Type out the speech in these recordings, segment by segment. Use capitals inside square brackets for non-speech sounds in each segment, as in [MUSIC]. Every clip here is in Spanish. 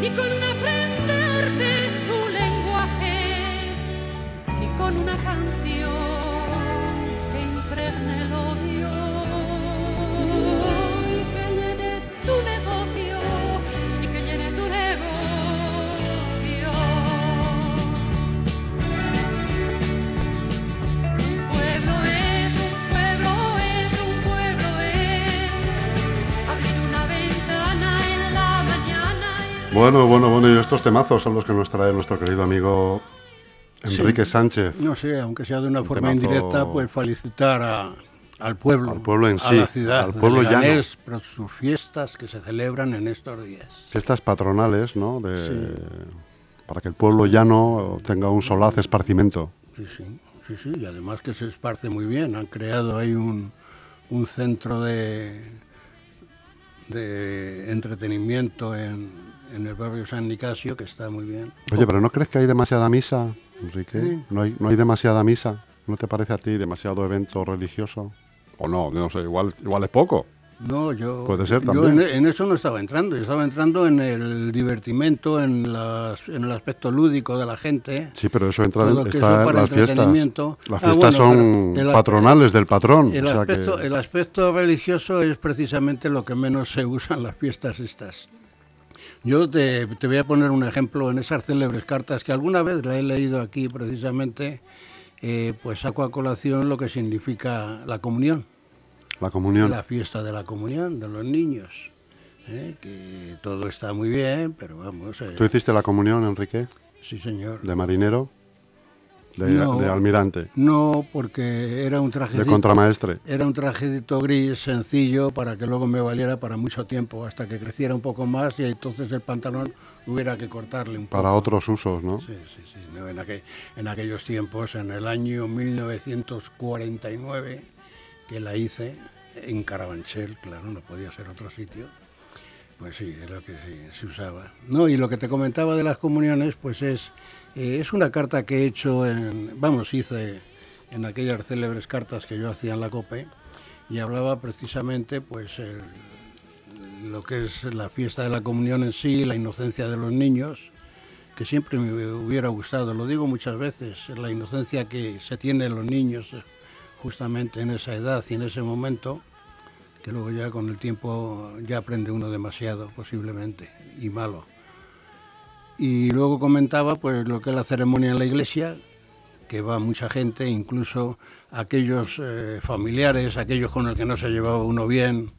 ni Bueno, bueno, bueno, y estos temazos son los que nos trae nuestro querido amigo Enrique Sánchez. No sé, aunque sea de una Un forma temazo- indirecta, pues felicitar a- al pueblo, Al pueblo en a sí, la ciudad, al pueblo llano. Por sus fiestas que se celebran en estos días. Fiestas patronales, ¿no? De- Para que el pueblo llano tenga un solaz esparcimiento. Sí, sí, sí, sí, y además que se esparce muy bien. Han creado ahí un, un centro de, de entretenimiento en, en el barrio San Nicasio que está muy bien. Oye, pero ¿no crees que hay demasiada misa, Enrique? Sí. ¿No, hay, ¿No hay demasiada misa? ¿No te parece a ti demasiado evento religioso? O no, no sé, igual, igual es poco. No, yo, Puede ser yo también. en, en eso no estaba entrando, yo estaba entrando en el divertimento, en, las- en el aspecto lúdico de la gente. Sí, pero eso entra en, las fiestas. Las Ah, fiestas bueno, son el- patronales del patrón. El, o sea que- aspecto, el aspecto religioso es precisamente lo que menos se usa en las fiestas estas. Yo te, te voy a poner un ejemplo en esas célebres cartas que alguna vez la he leído aquí precisamente, eh, pues saco a colación lo que significa la comunión, la comunión. la fiesta de la comunión de los niños. eh, que todo está muy bien, pero vamos, eh, ¿Tú hiciste la comunión, Enrique? sí señor. ¿De marinero? ¿De, No. de almirante? No, porque era un traje ¿De contramaestre? Era un trajecito gris sencillo para que luego me valiera para mucho tiempo, hasta que creciera un poco más y entonces el pantalón hubiera que cortarle un poco. Para otros usos, ¿no? Sí, sí, sí. no, en, aquel- en aquellos tiempos, en el año 1949, que la hice en Carabanchel, claro, no podía ser otro sitio. Pues sí, es lo que sí, se usaba. No, y lo que te comentaba de las comuniones, pues es, eh, es una carta que he hecho, en, vamos, hice en aquellas célebres cartas que yo hacía en la COPE, y hablaba precisamente, pues, lo que es la fiesta de la comunión en sí, la inocencia de los niños, que siempre me hubiera gustado, lo digo muchas veces, la inocencia que se tiene en los niños eh, justamente en esa edad y en ese momento, que luego ya con el tiempo ya aprende uno demasiado posiblemente y malo. Y luego comentaba pues lo que es la ceremonia en la iglesia, que va mucha gente, incluso aquellos eh, familiares, aquellos con los que no se llevaba uno bien,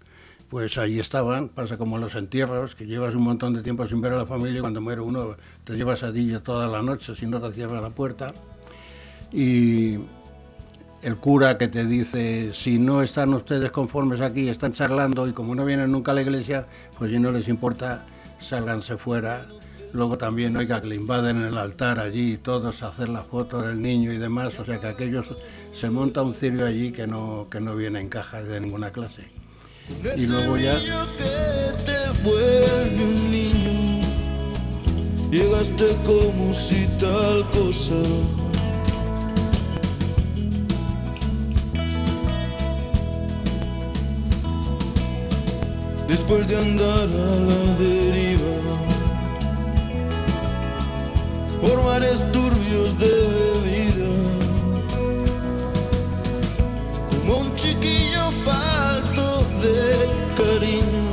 pues allí estaban, pasa como los entierros, que llevas un montón de tiempo sin ver a la familia y cuando muere uno te llevas a ti toda la noche si no te cierra la puerta. Y el cura que te dice, si no están ustedes conformes aquí, están charlando y como no vienen nunca a la iglesia, pues si no les importa, sálganse fuera. Luego también, oiga, que le invaden el altar allí, todos a hacer la foto del niño y demás, o sea que aquellos se monta un cirio allí que no, que no viene en caja de ninguna clase. Y luego ya... Llegaste como si tal cosa. Después de andar a la deriva por mares turbios de bebida como un chiquillo falto de cariño.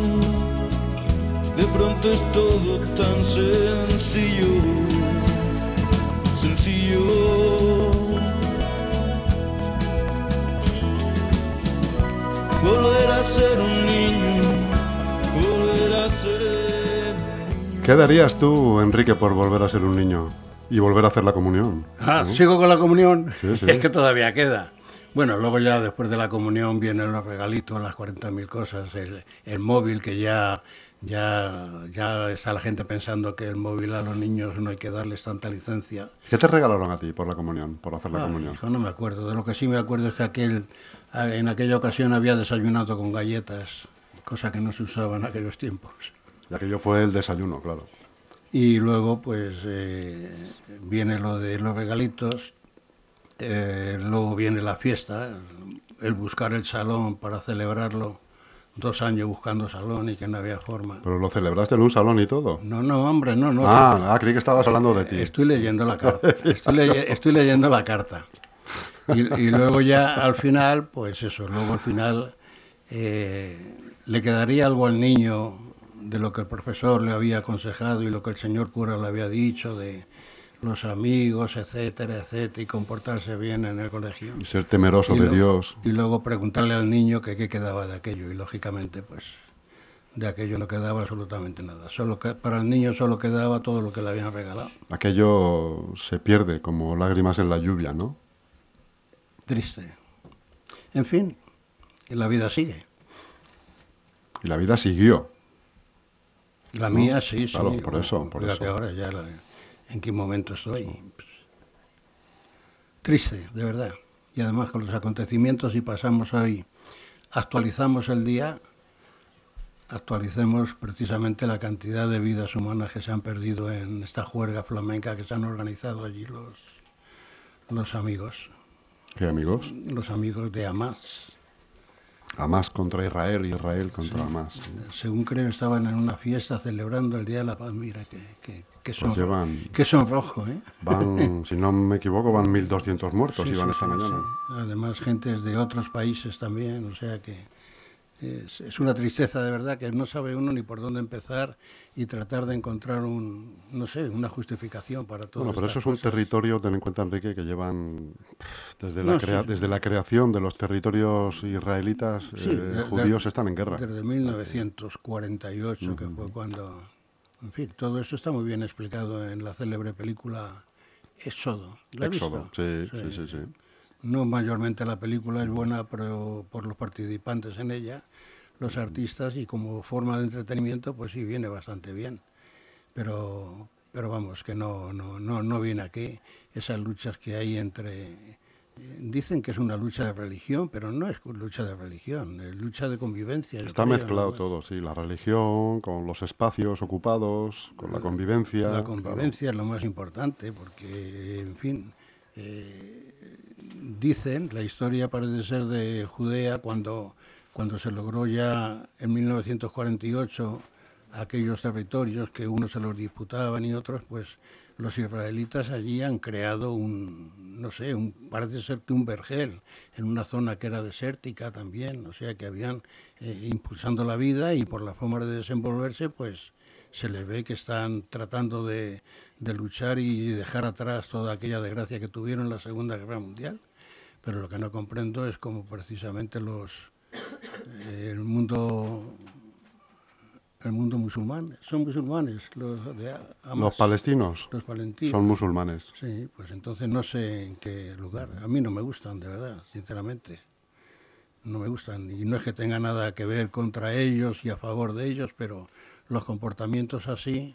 De pronto es todo tan sencillo, sencillo. Volver a ser un niño, ¿Qué darías tú, Enrique, por volver a ser un niño y volver a hacer la comunión? Ah, sigo con la comunión. Sí, sí. [LAUGHS] Es que todavía queda. Bueno, luego ya después de la comunión vienen los regalitos, las 40.000 cosas, el, el móvil que ya, ya, ya está la gente pensando que el móvil a los niños no hay que darles tanta licencia. ¿Qué te regalaron a ti por la comunión, por hacer la Ay, comunión? hijo, no me acuerdo. De lo que sí me acuerdo es que aquel, en aquella ocasión había desayunado con galletas, cosa que no se usaba en aquellos tiempos. Ya que yo fue el desayuno, claro. Y luego, pues, eh, viene lo de los regalitos, eh, luego viene la fiesta, el buscar el salón para celebrarlo dos años buscando salón y que no había forma. Pero lo celebraste en un salón y todo. No, no, hombre, no, no. Ah, ah, creí que estabas hablando de ti. Estoy leyendo la carta. [LAUGHS] Estoy, leye- estoy leyendo la carta. Y, y luego ya al final, pues eso, luego al final eh, le quedaría algo al niño de lo que el profesor le había aconsejado y lo que el señor cura le había dicho de los amigos, etcétera, etcétera, y comportarse bien en el colegio. Y ser temeroso Y de lo- Dios. Y luego preguntarle al niño que qué quedaba de aquello. Y lógicamente, pues de aquello no quedaba absolutamente nada. Solo que, para el niño solo quedaba todo lo que le habían regalado. Aquello se pierde como lágrimas en la lluvia, ¿no? Triste. En fin, y la vida sigue. Y la vida siguió. La mía sí, sí. claro, por eso, por eso. ahora ya la- en qué momento estoy. Pues, triste, de verdad. Y además con los acontecimientos, si pasamos hoy, actualizamos el día, actualicemos precisamente la cantidad de vidas humanas que se han perdido en esta juerga flamenca que se han organizado allí los, los amigos, ¿Qué amigos? los amigos de Hamas. Hamas contra Israel y Israel contra Hamas. Según creo, estaban en una fiesta celebrando el Día de la Paz. Mira, que, que, que son, Pues llevan- que son rojo, ¿eh? Van, [LAUGHS] si no me equivoco, van 1.200 muertos Sí, iban sí, esta sí, mañana. sí. Además, gentes de otros países también, o sea que es, es una tristeza de verdad que no sabe uno ni por dónde empezar y tratar de encontrar un, no sé, una justificación para todo. Bueno, pero eso es un territorio, ten en cuenta, Enrique, que llevan desde la, No, crea- sí. desde la creación de los territorios israelitas, Sí, eh, de- judíos de- están en guerra. Desde 1948, que fue cuando... En fin, todo eso está muy bien explicado en la célebre película Éxodo. ¿La Éxodo, sí, sí, sí, sí. No mayormente la película es buena, pero por los participantes en ella, los artistas y como forma de entretenimiento, pues sí viene bastante bien. Pero, pero vamos, que no, no, no, no viene aquí esas luchas que hay entre... Dicen que es una lucha de religión, pero no es lucha de religión, es lucha de convivencia. Está creo, mezclado ¿no? todo, sí, la religión, con los espacios ocupados, con la convivencia. La claro. convivencia es lo más importante, porque, en fin, eh, dicen, la historia parece ser de Judea, cuando, cuando se logró ya en 1948 aquellos territorios que unos se los disputaban y otros, pues los israelitas allí han creado un, no sé, un, parece ser que un vergel en una zona que era desértica también, o sea que habían eh, impulsando la vida y por la forma de desenvolverse, pues se les ve que están tratando de, de luchar y dejar atrás toda aquella desgracia que tuvieron en la Segunda Guerra Mundial. Pero lo que no comprendo es cómo precisamente los eh, el mundo el mundo musulmán son musulmanes los de Hamas, Los palestinos los palestinos. son musulmanes. Sí, pues entonces no sé en qué lugar. A mí no me gustan, de verdad, sinceramente. No me gustan. Y no es que tenga nada que ver contra ellos y a favor de ellos, pero los comportamientos así,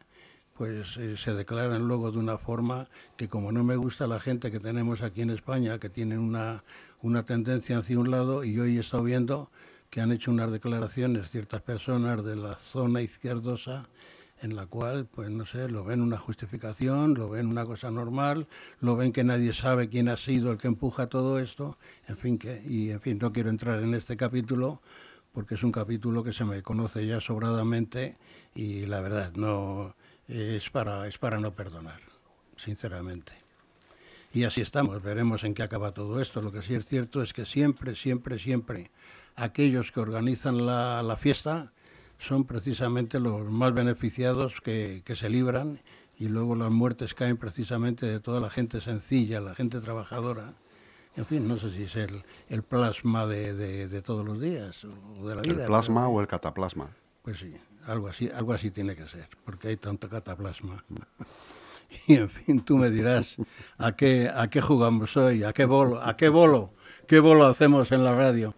pues eh, se declaran luego de una forma que como no me gusta la gente que tenemos aquí en España, que tienen una, una tendencia hacia un lado, y hoy he estado viendo que han hecho unas declaraciones ciertas personas de la zona izquierdosa en la cual, pues no sé, lo ven una justificación, lo ven una cosa normal, lo ven que nadie sabe quién ha sido el que empuja todo esto, en fin, que, y en fin, no quiero entrar en este capítulo porque es un capítulo que se me conoce ya sobradamente y la verdad no es para es para no perdonar, sinceramente. Y así estamos, veremos en qué acaba todo esto. Lo que sí es cierto es que siempre, siempre, siempre aquellos que organizan la, la fiesta son precisamente los más beneficiados que, que, se libran y luego las muertes caen precisamente de toda la gente sencilla, la gente trabajadora. En fin, no sé si es el, el plasma de, de, de, todos los días o de la vida. ¿El plasma pero, o el cataplasma? Pues sí, algo así, algo así tiene que ser, porque hay tanto cataplasma. [LAUGHS] Y en fin, tú me dirás a qué, a qué jugamos hoy, a qué bolo, a qué bolo, qué bolo hacemos en la radio,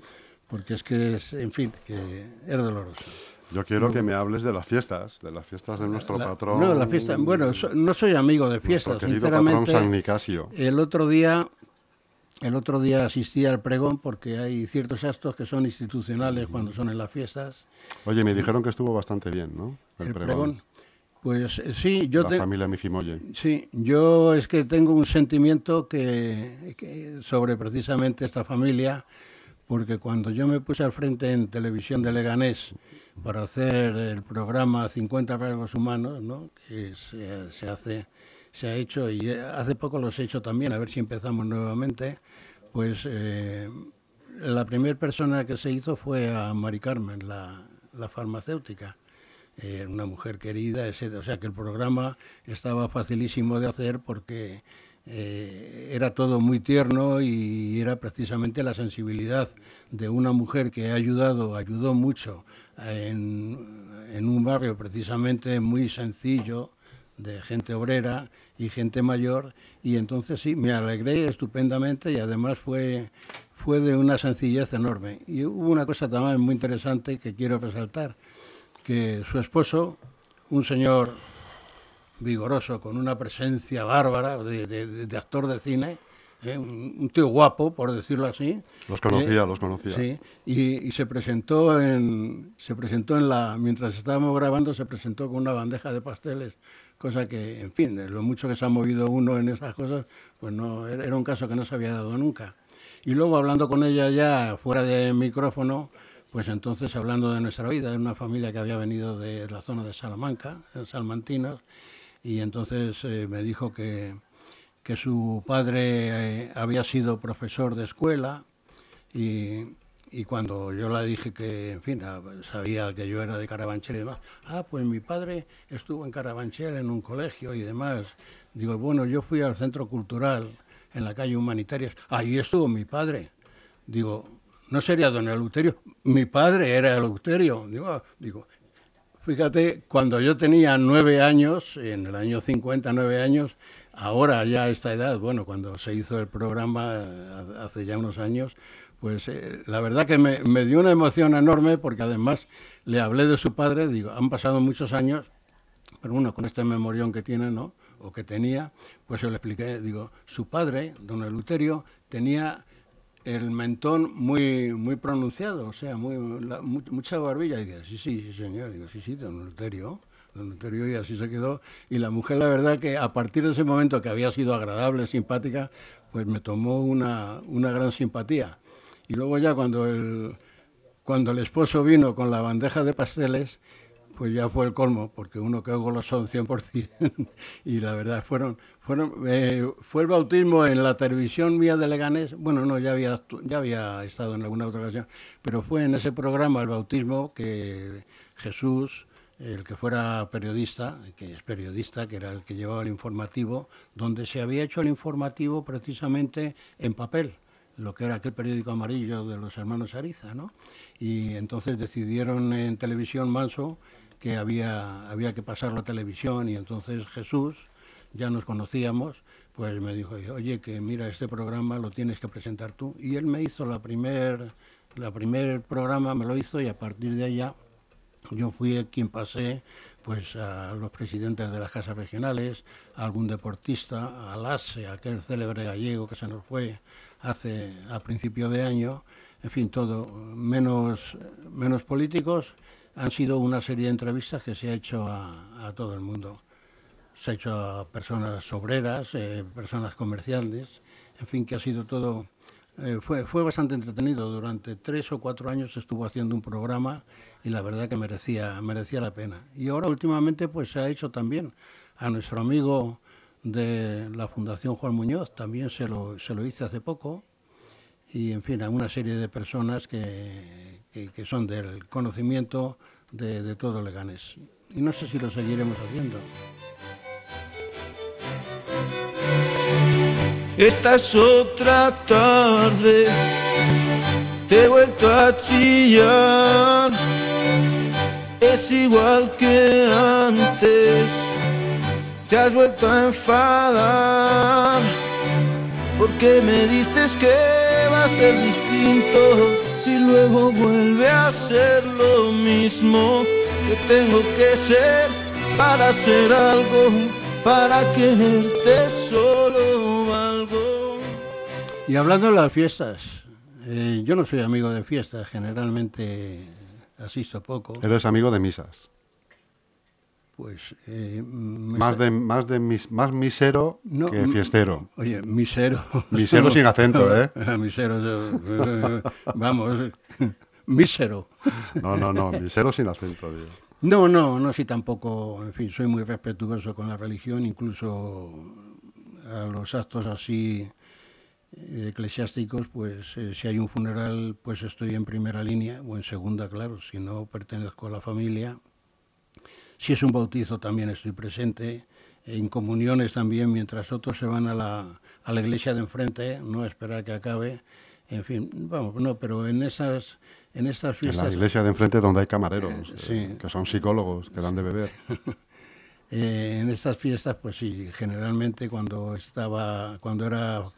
porque es que es, en fin, que es doloroso. Yo quiero que me hables de las fiestas, de las fiestas de nuestro la, patrón. No, la fiesta, bueno, so, no soy amigo de fiestas, querido sinceramente. patrón San Nicasio. El otro día, el otro día asistí al pregón porque hay ciertos actos que son institucionales cuando son en las fiestas. Oye, me dijeron que estuvo bastante bien, ¿no? El, el pregón. pregón. Pues sí, yo la te, familia Mijimoye. Sí, yo es que tengo un sentimiento que, que sobre precisamente esta familia porque cuando yo me puse al frente en televisión de Leganés para hacer el programa 50 rasgos humanos, ¿no? que se, se hace, se ha hecho y hace poco los he hecho también, a ver si empezamos nuevamente, pues eh, la primera persona que se hizo fue a Mari Carmen, la, la farmacéutica. Eh, una mujer querida, etc. O sea que el programa estaba facilísimo de hacer porque eh, era todo muy tierno y era precisamente la sensibilidad de una mujer que ha ayudado, ayudó mucho en, en un barrio precisamente muy sencillo de gente obrera y gente mayor y entonces sí, me alegré estupendamente y además fue, fue de una sencillez enorme. Y hubo una cosa también muy interesante que quiero resaltar, que su esposo, un señor vigoroso, con una presencia bárbara de, de- de actor de cine, ¿eh? un, un tío guapo, por decirlo así. Los conocía, ¿eh? los conocía. Sí, y, y se presentó en se presentó en la mientras estábamos grabando se presentó con una bandeja de pasteles, cosa que, en fin, de lo mucho que se ha movido uno en esas cosas, pues no era era un caso que no se había dado nunca. Y luego hablando con ella ya fuera de micrófono, pues entonces hablando de nuestra vida, de una familia que había venido de la zona de Salamanca, de Salmantinos, y entonces eh, me dijo que, que su padre eh, había sido profesor de escuela y, y cuando yo le dije que, en fin, ah, sabía que yo era de Carabanchel y demás, ah, pues mi padre estuvo en Carabanchel en un colegio y demás. Digo, bueno, yo fui al centro cultural en la calle Humanitarias, ahí estuvo mi padre. Digo, ¿no sería don Eleuterio? Mi padre era Eleuterio. Digo, ah, digo, Fíjate, cuando yo tenía nueve años, en el año 59 años, ahora ya a esta edad, bueno, cuando se hizo el programa eh, hace ya unos años, pues eh, la verdad que me, me dio una emoción enorme porque además le hablé de su padre, digo, han pasado muchos años, pero bueno, con este memorión que tiene, ¿no? O que tenía, pues yo le expliqué, digo, su padre, don Eleuterio, tenía el mentón muy muy pronunciado, o sea, muy la- mu- mucha barbilla. Y dije, sí, sí, sí, señor. Digo, sí, sí, don Eleuterio. Don Eleuterio, y así se quedó. Y la mujer, la verdad, que a partir de ese momento que había sido agradable, simpática, pues me tomó una, una gran simpatía. Y luego ya cuando el, cuando el esposo vino con la bandeja de pasteles, pues ya fue el colmo, porque uno que golosón 100%, [LAUGHS] y la verdad fueron, fueron eh, fue el bautismo en la televisión mía de Leganés, bueno, no, ya había, ya había estado en alguna otra ocasión, pero fue en ese programa el bautismo que Jesús, el que fuera periodista, que es periodista, que era el que llevaba el informativo, donde se había hecho el informativo precisamente en papel lo que era aquel periódico amarillo de los hermanos Ariza, ¿no? Y entonces decidieron en televisión Manso que había, había que pasarlo a televisión y entonces Jesús, ya nos conocíamos, pues me dijo, oye, que mira, este programa lo tienes que presentar tú. Y él me hizo la primer, la primer programa, me lo hizo y a partir de allá yo fui quien pasé pues a los presidentes de las casas regionales, a algún deportista, a Lasse, aquel célebre gallego que se nos fue hace a principio de año, en fin, todo, menos, menos políticos, han sido una serie de entrevistas que se ha hecho a, todo el mundo. Se ha hecho a personas obreras, eh, personas comerciales, en fin, que ha sido todo eh, fue, fue bastante entretenido. Durante tres o cuatro años estuvo haciendo un programa y la verdad que merecía, merecía la pena. Y ahora últimamente pues se ha hecho también a nuestro amigo de la Fundación Juan Muñoz, también se lo, se lo hice hace poco. Y en fin, a una serie de personas que, que, son del conocimiento de, de todo Leganés. Y no sé si lo seguiremos haciendo. Esta es otra tarde, te he vuelto a chillar. Es igual que antes, te has vuelto a enfadar. Porque me dices que va a ser distinto si luego vuelve a ser lo mismo que tengo que ser para ser algo, para quererte solo. Y hablando de las fiestas, eh, yo no soy amigo de fiestas, generalmente asisto poco. Eres amigo de misas. pues... eh, Más de, más de mis, más misero No, que fiestero. Oye, misero. Misero sin acento, [LAUGHS] ¿eh? misero, eh, vamos, [LAUGHS] mísero. No, no, no, misero sin acento, digo. No, no, no, sí tampoco, en fin, soy muy respetuoso con la religión, incluso a los actos así eclesiásticos, pues eh, si hay un funeral, pues estoy en primera línea o en segunda, claro, si no pertenezco a la familia. Si es un bautizo también estoy presente, en comuniones también, mientras otros se van a la, a la iglesia de enfrente, no esperar que acabe. En fin, vamos, no, pero en esas, en estas En fiestas... la iglesia de enfrente donde hay camareros, sí. eh, que son psicólogos, que dan de beber. [LAUGHS] Eh, en estas fiestas, pues sí, generalmente cuando estaba, cuando era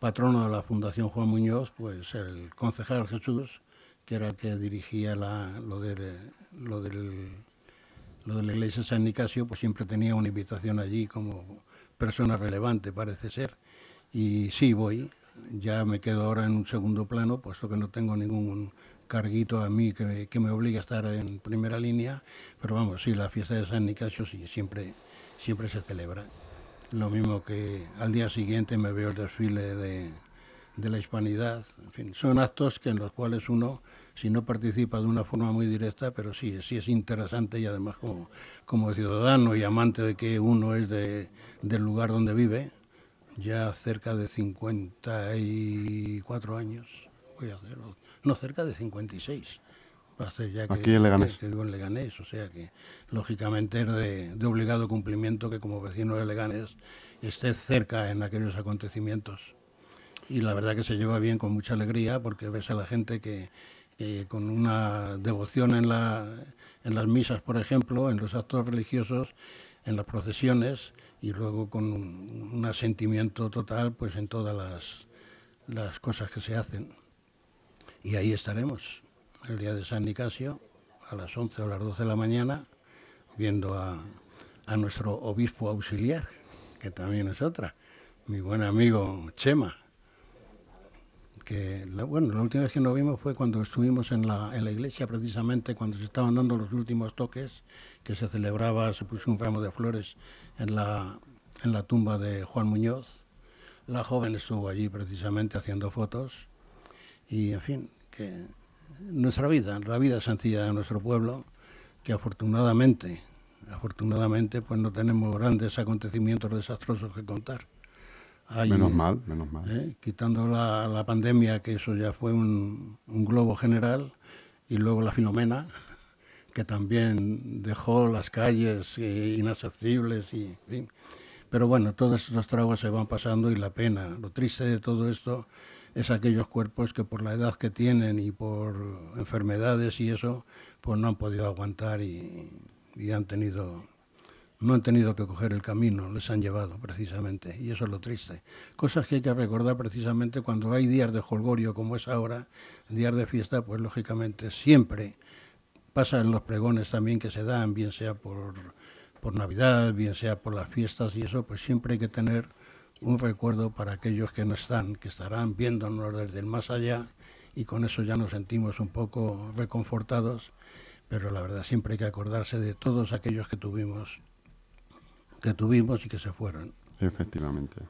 patrono de la Fundación Juan Muñoz, pues el concejal Jesús, que era el que dirigía la- lo, de, lo, del, de la iglesia de San Nicasio, pues siempre tenía una invitación allí como persona relevante, parece ser. Y sí, voy. Ya me quedo ahora en un segundo plano, puesto que no tengo ningún carguito a mí que que me obligue a estar en primera línea. Pero vamos, sí, la fiesta de San Nicasio sí, siempre, siempre se celebra. Lo mismo que al día siguiente me veo el desfile de, de la hispanidad. En fin, son actos que en los cuales uno, si no participa de una forma muy directa, pero sí, sí es interesante y además como, como ciudadano y amante de que uno es de, del lugar donde vive, ya cerca de 54 años, voy a hacer, no, cerca de 56. Va a ser ya que, Aquí en Leganés. que- que vivo en Leganés, o sea que lógicamente es de, de obligado cumplimiento que como vecino de Leganés esté cerca en aquellos acontecimientos. Y la verdad que se lleva bien con mucha alegría porque ves a la gente que, que con una devoción en, la, en las misas, por ejemplo, en los actos religiosos, en las procesiones y luego con un, un asentimiento total pues en todas las, las cosas que se hacen. Y ahí estaremos, el día de San Nicasio, a las 11 o las 12 de la mañana, viendo a, nuestro obispo auxiliar, que también es otra, mi buen amigo Chema. Que, la- bueno, la última vez que nos vimos fue cuando estuvimos en la, en la iglesia, precisamente cuando se estaban dando los últimos toques, que se celebraba, se puso un ramo de flores en la, en la tumba de Juan Muñoz. La joven estuvo allí precisamente haciendo fotos y en fin, que nuestra vida, la vida sencilla de nuestro pueblo, que afortunadamente, afortunadamente, pues no tenemos grandes acontecimientos desastrosos que contar. Hay, Menos mal, menos mal. ¿eh? quitando la, la pandemia, que eso ya fue un, un globo general, y luego la Filomena, que también dejó las calles eh, inaccesibles y en fin. Pero bueno, todos estos tragos se van pasando y la pena, lo triste de todo esto es aquellos cuerpos que por la edad que tienen y por enfermedades y eso, pues no han podido aguantar y, y han tenido, no han tenido que coger el camino, les han llevado precisamente, y eso es lo triste. Cosas que hay que recordar precisamente cuando hay días de holgorio como es ahora, días de fiesta, pues lógicamente siempre pasa en los pregones también que se dan, bien sea por, por Navidad, bien sea por las fiestas y eso, pues siempre hay que tener un recuerdo para aquellos que no están, que estarán viéndonos desde el más allá y con eso ya nos sentimos un poco reconfortados, pero la verdad siempre hay que acordarse de todos aquellos que tuvimos, que tuvimos y que se fueron. Efectivamente.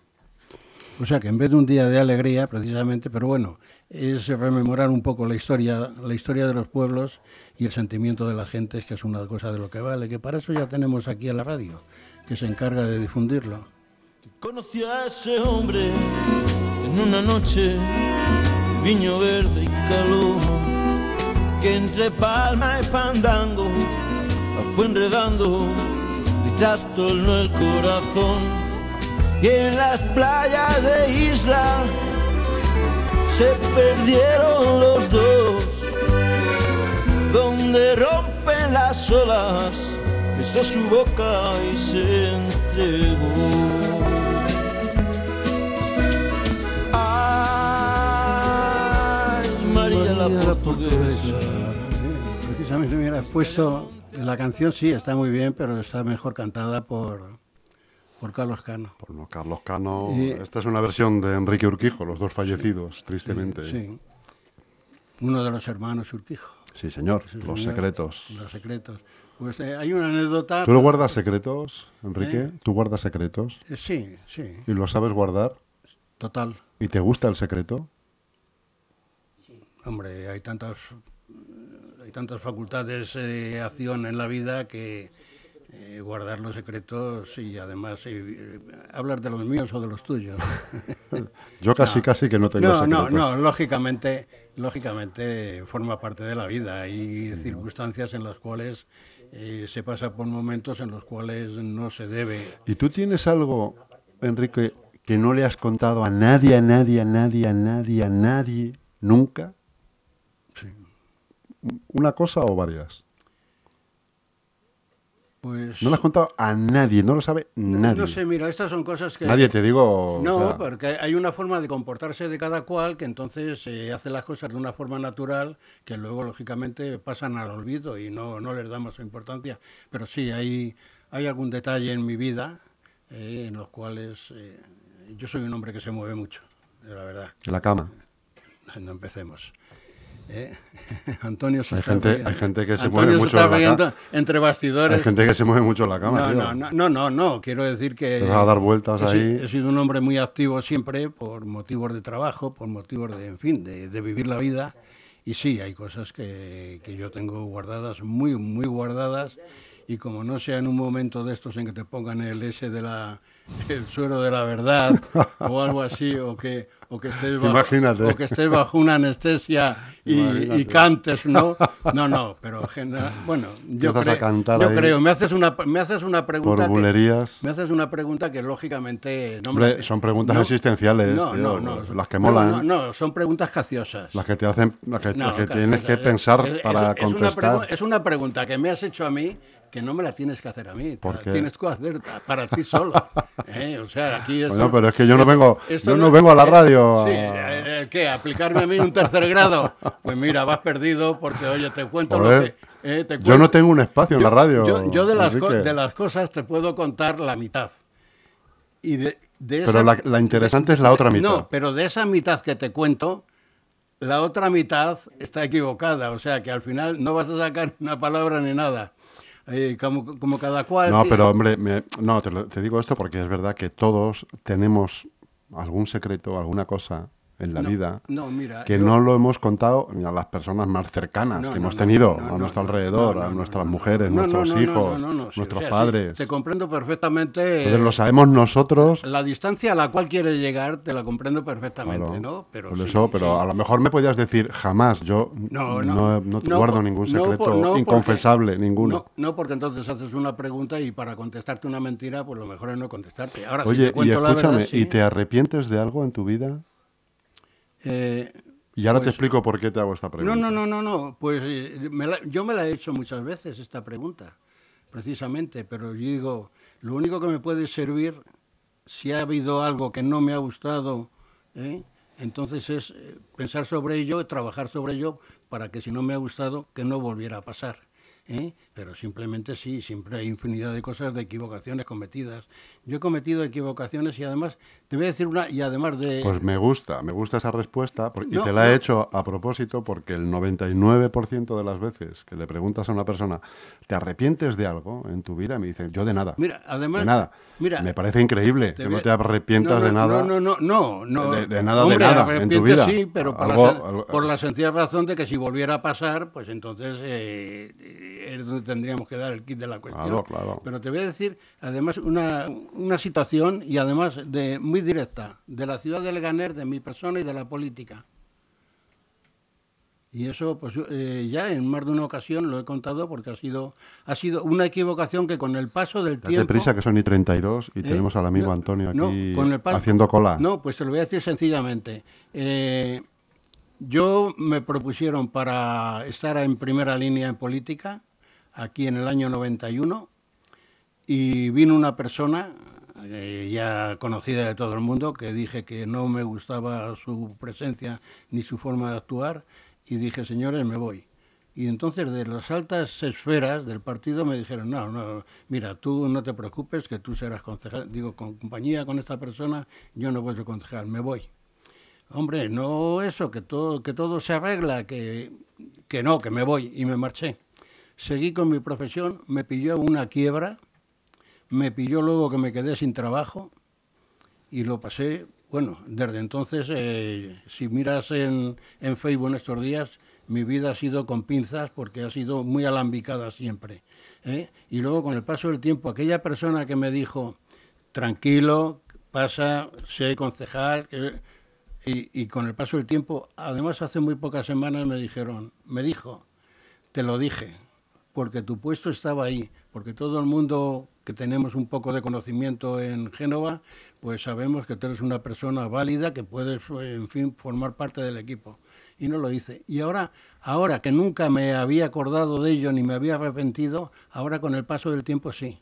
O sea que en vez de un día de alegría, precisamente, pero bueno, es rememorar un poco la historia, la historia de los pueblos y el sentimiento de la gente, que es una cosa de lo que vale, que para eso ya tenemos aquí a la radio, que se encarga de difundirlo. Conocí a ese hombre en una noche, viño verde y calor, que entre palma y fandango fue enredando y trastornó el corazón. Y en las playas de isla se perdieron los dos, donde rompen las olas, besó su boca y se entregó. La portuguesa. Precisamente, mira, he puesto la canción, sí, está muy bien, pero está mejor cantada por, por Carlos Cano. Por no, Carlos Cano. Y- Esta es una versión de Enrique Urquijo, los dos fallecidos, tristemente. Sí. Uno de los hermanos Urquijo. Sí, señor. Sí, Los señor. secretos. Los secretos. Pues eh, hay una anécdota. ¿Tú lo guardas secretos, Enrique? ¿Eh? ¿Tú guardas secretos? Eh, Sí, sí, ¿Y lo sabes guardar? total. ¿Y te gusta el secreto? Hombre, hay tantas, hay tantas facultades de acción en la vida que eh, guardar los secretos y además eh, hablar de los míos o de los tuyos. [LAUGHS] Yo casi, casi que no tengo No, no, secretos. no, lógicamente, lógicamente forma parte de la vida. Hay circunstancias en las cuales eh, se pasa por momentos en los cuales no se debe. ¿Y tú tienes algo, Enrique, que no le has contado a nadie, a nadie, a nadie, a nadie, a nadie, nunca? ¿Una cosa o varias? Pues No le has contado a nadie, no lo sabe nadie. no sé, mira, estas son cosas que Nadie, te digo. No, o sea, porque hay una forma de comportarse de cada cual que entonces se hace las cosas de una forma natural que luego lógicamente pasan al olvido y no, no les damos importancia. Pero sí, hay, hay algún detalle en mi vida eh, en los cuales eh, yo soy un hombre que se mueve mucho, la verdad. en la cama. No empecemos. ¿Eh? [LAUGHS] Antonio se Hay está gente- riendo. hay gente que se Antonio mueve mucho está en la riendo entre bastidores. Hay gente que se mueve mucho en la cama. No, tío. no, no, no, no, no, quiero decir que... Vas a dar vueltas he, ahí. he sido un hombre muy activo siempre por motivos de trabajo, por motivos de, en fin, de, de vivir la vida. Y sí, hay cosas que, que yo tengo guardadas, muy, muy guardadas. Y como no sea en un momento de estos en que te pongan el S de la, [LAUGHS] el suero de la verdad o algo así, o que, o que estés bajo, Imagínate. o que estés bajo una anestesia y, y cantes, ¿no? No, no, pero bueno, yo, Empiezas a creo- cantar yo creo, me haces una, me haces una pregunta Por que- bulerías. me haces una pregunta que lógicamente no me Hombre, son preguntas no, existenciales, No, tío, no, no. las que molan. No, no, son preguntas caciosas. Las que te hacen, las que, las que tienes que es- pensar es- para es una contestar. pregu- es una pregunta que me has hecho a mí que no me la tienes que hacer a mí. te ¿Por la qué? Tienes que hacer para ti solo. [LAUGHS] ¿eh? O sea, aquí esto- pero es que yo no vengo- esto yo no vengo a la radio Sí, eh, ¿el qué? ¿Aplicarme a mí un tercer grado? Pues mira, vas perdido porque, oye, te cuento Joder, lo que... eh, te Yo cuento- no tengo un espacio en la radio. yo, yo de, las de las cosas te puedo contar la mitad. Y de, de Pero la- la interesante es la otra mitad. No, pero de esa mitad que te cuento, la otra mitad está equivocada. O sea que al final no vas a sacar una palabra ni nada. Eh, como, como cada cual. No, pero hombre, me- no, te, lo- te digo esto porque es verdad que todos tenemos algún secreto, alguna cosa en la No, vida no, mira, que yo- no lo hemos contado ni a las personas más cercanas No, que hemos tenido a nuestro alrededor, a nuestras mujeres, nuestros hijos, nuestros padres. te comprendo perfectamente. Entonces lo sabemos nosotros. La distancia a la cual quieres llegar te la comprendo perfectamente, claro, ¿no? Pero por sí, eso, pero sí. a lo mejor me podías decir jamás. Yo No, no, no. no te guardo por- ningún secreto por- no, porque- inconfesable, ninguno. No, porque entonces haces una pregunta y para contestarte una mentira, pues lo mejor es no contestarte. Ahora, si Oye, te y cuento la escúchame, verdad, sí. ¿y te arrepientes de algo en tu vida? Eh, Y ahora te Pues- explico por qué te hago esta pregunta. no, no, no, no, no. Pues eh, me la- yo me la he hecho muchas veces esta pregunta, precisamente, pero yo digo, lo único que me puede servir, si ha habido algo que no me ha gustado, ¿eh? entonces es pensar sobre ello, trabajar sobre ello, para que si no me ha gustado, que no volviera a pasar. ¿eh? Pero simplemente sí, siempre hay infinidad de cosas, de equivocaciones cometidas. Yo he cometido equivocaciones y además, te voy a decir una, y además de... Pues me gusta, me gusta esa respuesta y te la he no. hecho a propósito porque el 99% de las veces que le preguntas a una persona, ¿te arrepientes de algo en tu vida? Me dicen, yo de nada. Mira, además... de nada. Mira, me parece increíble que no te arrepientas no, de nada. No, no, no, no. no. De- de nada, de nada, en tu vida. Sí, pero por, Algo- la, algo- por la sencilla razón de que si volviera a pasar, pues entonces eh, donde tendríamos que dar el kit de la cuestión. Claro, claro. Pero te voy a decir, además, una, una situación, y además de muy directa, de la ciudad de Leganés, de mi persona y de la política. Y eso, pues eh, ya en más de una ocasión lo he contado porque ha sido, ha sido una equivocación que con el paso del Date tiempo... prisa que son y 32 y ¿Eh? tenemos al amigo No, Antonio no, aquí con el haciendo cola. No, pues te lo voy a decir sencillamente. Eh, yo me propusieron para estar en primera línea en política, aquí en el año 91, y vino una persona eh, ya conocida de todo el mundo, que dije que no me gustaba su presencia ni su forma de actuar, y dije, señores, me voy. Y entonces de las altas esferas del partido me dijeron, no, no, mira, tú no te preocupes, que tú serás concejal. Digo, con compañía con esta persona, yo no voy a concejal, me voy. Hombre, no eso, que todo, que todo se arregla, que, que no, que me voy y me marché. Seguí con mi profesión, me pilló una quiebra, me pilló luego que me quedé sin trabajo y lo pasé, bueno, desde entonces, eh, si miras en, Facebook en estos días, mi vida ha sido con pinzas porque ha sido muy alambicada siempre. ¿eh? Y luego con el paso del tiempo, aquella persona que me dijo, tranquilo, pasa, sé concejal, y, con el paso del tiempo, además hace muy pocas semanas me dijeron, me dijo, te lo dije, porque tu puesto estaba ahí, porque todo el mundo que tenemos un poco de conocimiento en Génova, pues sabemos que tú eres una persona válida que puedes, en fin, formar parte del equipo y no lo hice. Y ahora, ahora que nunca me había acordado de ello ni me había arrepentido, ahora con el paso del tiempo sí.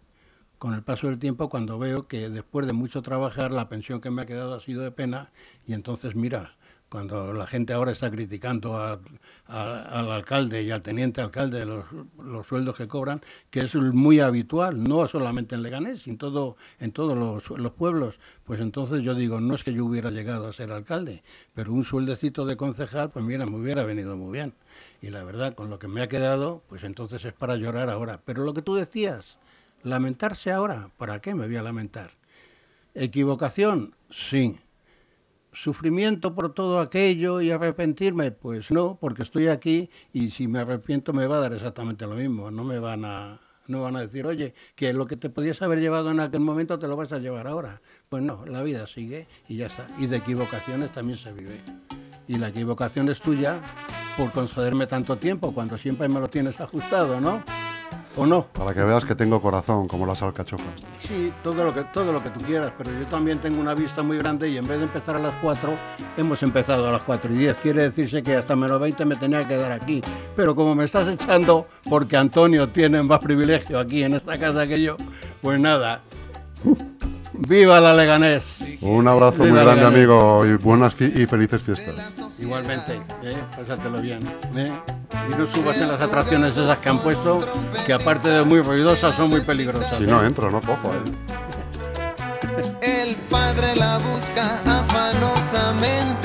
Con el paso del tiempo cuando veo que después de mucho trabajar la pensión que me ha quedado ha sido de pena y entonces mira, cuando la gente ahora está criticando al alcalde y al teniente alcalde los, los, sueldos que cobran, que es muy habitual, no solamente en Leganés, sino todo, en todos los, los, pueblos, pues entonces yo digo, no es que yo hubiera llegado a ser alcalde, pero un sueldecito de concejal, pues mira, me hubiera venido muy bien. Y la verdad, con lo que me ha quedado, pues entonces es para llorar ahora. Pero lo que tú decías, lamentarse ahora, ¿para qué me voy a lamentar? ¿Equivocación? Sí sufrimiento por todo aquello y arrepentirme, pues no, porque estoy aquí y si me arrepiento me va a dar exactamente lo mismo, no me van a no van a decir, oye, que lo que te podías haber llevado en aquel momento te lo vas a llevar ahora. Pues no, la vida sigue y ya está. Y de equivocaciones también se vive. Y la equivocación es tuya por concederme tanto tiempo, cuando siempre me lo tienes ajustado, ¿no? ¿O no? Para que veas que tengo corazón, como las alcachofas. Sí, todo lo, que, todo lo que tú quieras, pero yo también tengo una vista muy grande y en vez de empezar a las 4, hemos empezado a las 4 y 10. Quiere decirse que hasta menos 20 me tenía que quedar aquí. Pero como me estás echando, porque Antonio tiene más privilegio aquí en esta casa que yo, pues nada. ¡Viva la Leganés! Un abrazo muy grande, amigo, y buenas y felices fiestas. Igualmente, ¿eh? pásatelo bien. Eh. Y no subas en las atracciones esas que han puesto, que aparte de muy ruidosas, son muy peligrosas. Si eh. no entro, no cojo. Eh. El padre la busca afanosamente